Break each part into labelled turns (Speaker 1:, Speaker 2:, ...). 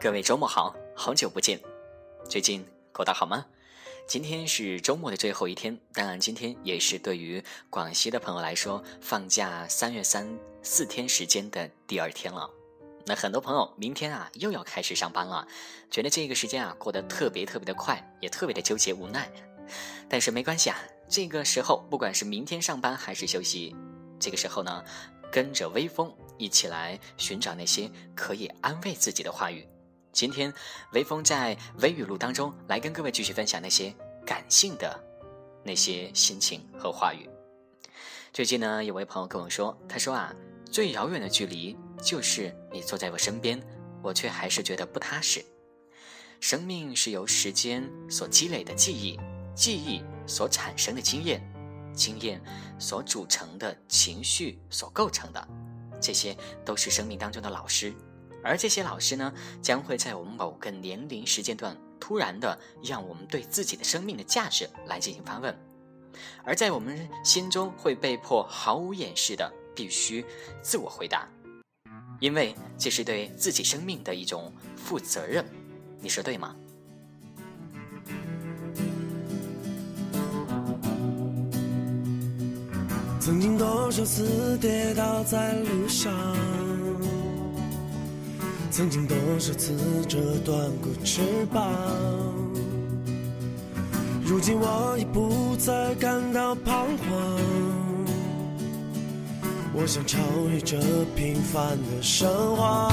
Speaker 1: 各位周末好，好久不见，最近过得好吗？今天是周末的最后一天，当然今天也是对于广西的朋友来说放假三月三四天时间的第二天了。那很多朋友明天啊又要开始上班了，觉得这个时间啊过得特别特别的快，也特别的纠结无奈。但是没关系啊，这个时候不管是明天上班还是休息，这个时候呢，跟着微风一起来寻找那些可以安慰自己的话语。今天，微风在微语录当中来跟各位继续分享那些感性的那些心情和话语。最近呢，有位朋友跟我说，他说啊，最遥远的距离就是你坐在我身边，我却还是觉得不踏实。生命是由时间所积累的记忆，记忆所产生的经验，经验所组成的情绪所构成的，这些都是生命当中的老师。而这些老师呢，将会在我们某个年龄时间段突然的让我们对自己的生命的价值来进行发问，而在我们心中会被迫毫无掩饰的必须自我回答，因为这是对自己生命的一种负责任，你说对吗？曾经多少次跌倒在路上。曾经多少次折断过翅膀，如今我已不再感到彷徨。我想超越这平凡的生活，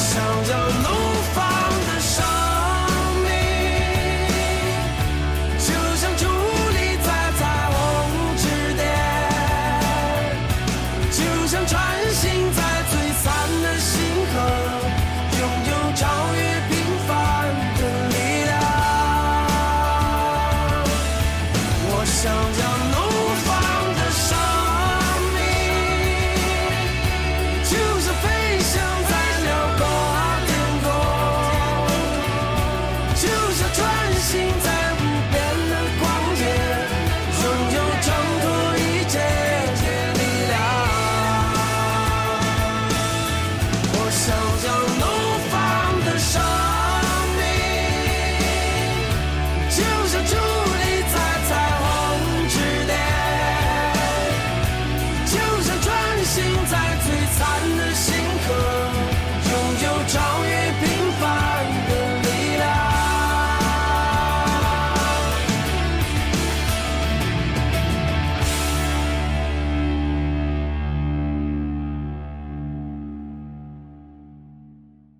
Speaker 1: so